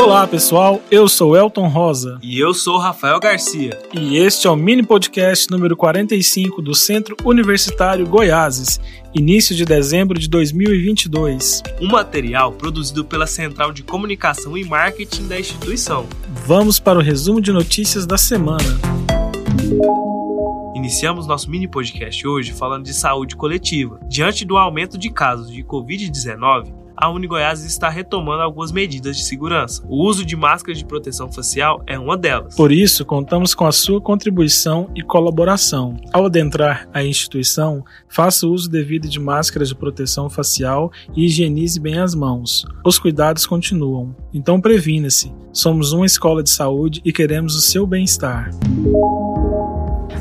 Olá pessoal, eu sou Elton Rosa. E eu sou Rafael Garcia. E este é o mini podcast número 45 do Centro Universitário Goiáses, início de dezembro de 2022. Um material produzido pela Central de Comunicação e Marketing da instituição. Vamos para o resumo de notícias da semana. Iniciamos nosso mini podcast hoje falando de saúde coletiva. Diante do aumento de casos de Covid-19, a Unigoiás está retomando algumas medidas de segurança. O uso de máscaras de proteção facial é uma delas. Por isso, contamos com a sua contribuição e colaboração. Ao adentrar a instituição, faça o uso devido de máscaras de proteção facial e higienize bem as mãos. Os cuidados continuam. Então previna-se. Somos uma escola de saúde e queremos o seu bem-estar.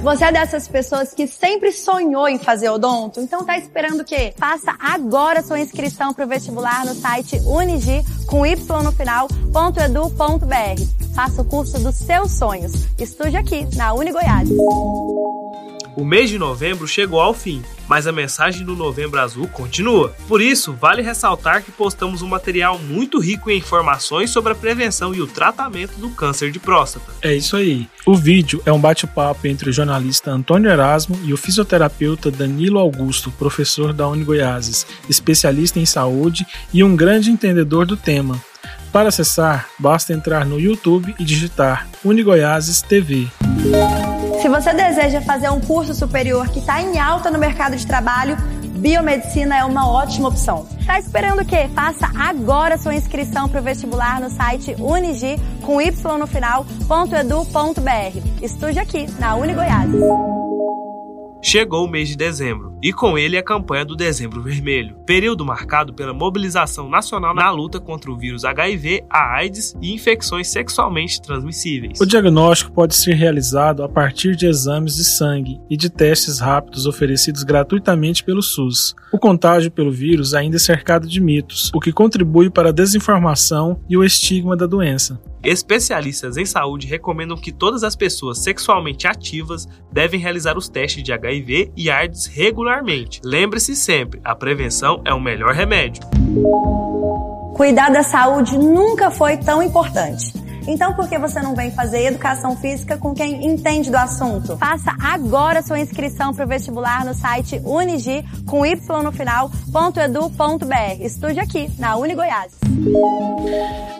Você é dessas pessoas que sempre sonhou em fazer odonto? Então tá esperando o quê? Faça agora sua inscrição para o vestibular no site unigi com y no final, .edu.br. Faça o curso dos seus sonhos. Estude aqui na Unigoiás. O mês de novembro chegou ao fim, mas a mensagem do Novembro Azul continua. Por isso, vale ressaltar que postamos um material muito rico em informações sobre a prevenção e o tratamento do câncer de próstata. É isso aí. O vídeo é um bate-papo entre o jornalista Antônio Erasmo e o fisioterapeuta Danilo Augusto, professor da Unigoiases, especialista em saúde e um grande entendedor do tema. Para acessar, basta entrar no YouTube e digitar Unigoiases TV. Se você deseja fazer um curso superior que está em alta no mercado de trabalho, biomedicina é uma ótima opção. Tá esperando o quê? Faça agora sua inscrição para o vestibular no site unigi com y no final, .edu.br. Estude aqui na Unigoiás. Chegou o mês de dezembro e com ele a campanha do Dezembro Vermelho, período marcado pela mobilização nacional na luta contra o vírus HIV, a AIDS e infecções sexualmente transmissíveis. O diagnóstico pode ser realizado a partir de exames de sangue e de testes rápidos oferecidos gratuitamente pelo SUS. O contágio pelo vírus ainda é cercado de mitos, o que contribui para a desinformação e o estigma da doença. Especialistas em saúde recomendam que todas as pessoas sexualmente ativas devem realizar os testes de HIV e AIDS regularmente. Lembre-se sempre, a prevenção é o melhor remédio. Cuidar da saúde nunca foi tão importante. Então, por que você não vem fazer educação física com quem entende do assunto? Faça agora sua inscrição para o vestibular no site unigi com y no final, .edu.br. Estude aqui, na Unigoiás.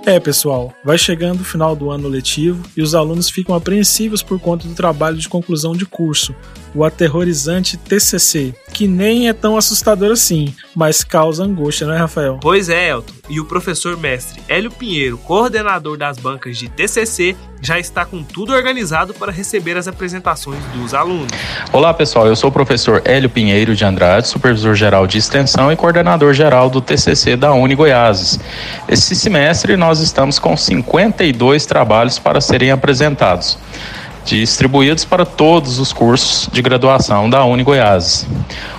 É, pessoal, vai chegando o final do ano letivo e os alunos ficam apreensivos por conta do trabalho de conclusão de curso, o aterrorizante TCC, que nem é tão assustador assim, mas causa angústia, não é, Rafael? Pois é, Elton. E o professor mestre Hélio Pinheiro, coordenador das bancas de TCC, já está com tudo organizado para receber as apresentações dos alunos. Olá, pessoal. Eu sou o professor Hélio Pinheiro de Andrade, supervisor geral de extensão e coordenador geral do TCC da Uni Goiás. Esse semestre nós estamos com 52 trabalhos para serem apresentados distribuídos para todos os cursos de graduação da Uni Goiás.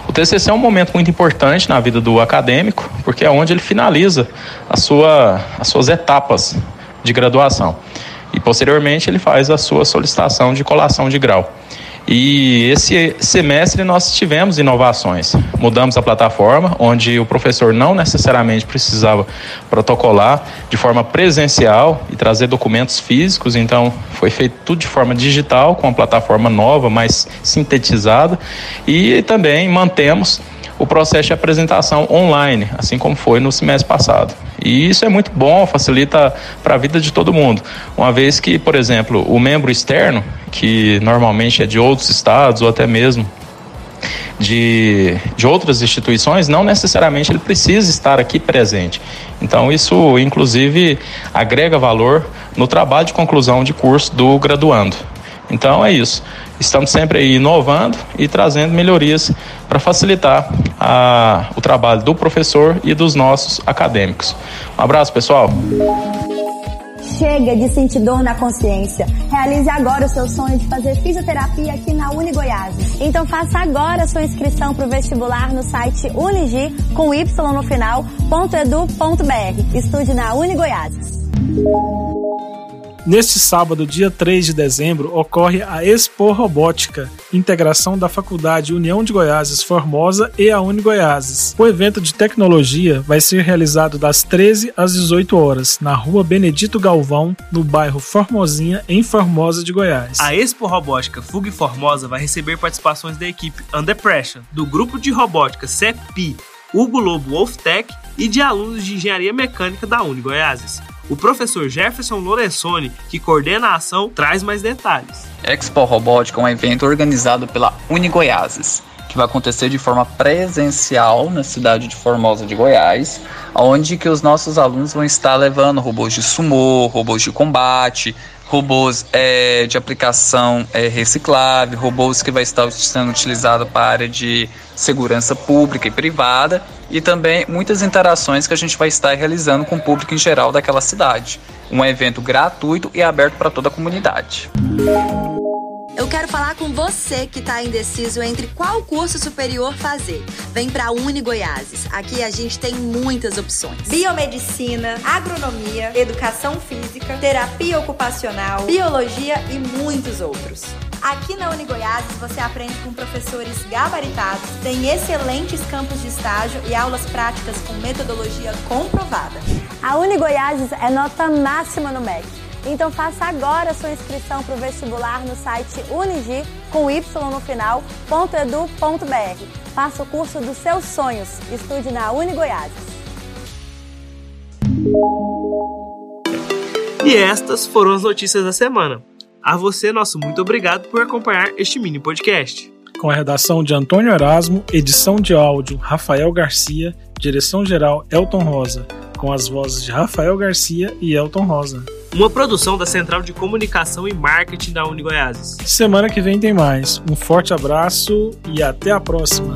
O TCC é um momento muito importante na vida do acadêmico, porque é onde ele finaliza a sua, as suas etapas de graduação. E posteriormente ele faz a sua solicitação de colação de grau. E esse semestre nós tivemos inovações. Mudamos a plataforma, onde o professor não necessariamente precisava protocolar de forma presencial e trazer documentos físicos, então foi feito tudo de forma digital, com uma plataforma nova, mais sintetizada, e também mantemos o processo de apresentação online, assim como foi no semestre passado. E isso é muito bom, facilita para a vida de todo mundo. Uma vez que, por exemplo, o membro externo, que normalmente é de outros estados ou até mesmo de, de outras instituições, não necessariamente ele precisa estar aqui presente. Então, isso, inclusive, agrega valor no trabalho de conclusão de curso do graduando. Então, é isso. Estamos sempre aí inovando e trazendo melhorias para facilitar a, o trabalho do professor e dos nossos acadêmicos. Um abraço, pessoal. Chega de sentir dor na consciência. Realize agora o seu sonho de fazer fisioterapia aqui na Uni Goiás. Então faça agora sua inscrição para o vestibular no site unigi com y no final, .edu.br. Estude na Uni Goiás. Neste sábado, dia 3 de dezembro, ocorre a Expo Robótica, integração da Faculdade União de Goiás Formosa e a Uni Goiás. O evento de tecnologia vai ser realizado das 13 às 18 horas, na rua Benedito Galvão, no bairro Formosinha, em Formosa de Goiás. A Expo Robótica Fug Formosa vai receber participações da equipe Under Pressure, do grupo de robótica CEPI, Hugo Lobo Wolftech e de alunos de engenharia mecânica da Uni Goiás. O professor Jefferson Lorenzoni, que coordena a ação, traz mais detalhes. Expo Robótica é um evento organizado pela Uni Goiás, que vai acontecer de forma presencial na cidade de Formosa de Goiás, onde que os nossos alunos vão estar levando robôs de sumô, robôs de combate, robôs é, de aplicação é, reciclável, robôs que vai estar sendo utilizado para a área de segurança pública e privada e também muitas interações que a gente vai estar realizando com o público em geral daquela cidade. Um evento gratuito e aberto para toda a comunidade. Eu quero falar com você que está indeciso entre qual curso superior fazer. Vem para a Uni Goiás. Aqui a gente tem muitas opções: biomedicina, agronomia, educação física, terapia ocupacional, biologia e muitos outros. Aqui na Uni Goiás você aprende com professores gabaritados, tem excelentes campos de estágio e aulas práticas com metodologia comprovada. A Uni Goiás é nota máxima no MEC. Então faça agora a sua inscrição para o vestibular no site unigi, com y no final, .edu.br. Faça o curso dos seus sonhos. Estude na Uni Goiás. E estas foram as notícias da semana. A você, nosso muito obrigado por acompanhar este mini podcast. Com a redação de Antônio Erasmo, edição de áudio Rafael Garcia, direção geral Elton Rosa, com as vozes de Rafael Garcia e Elton Rosa uma produção da Central de Comunicação e Marketing da Uni Goiás. Semana que vem tem mais. Um forte abraço e até a próxima.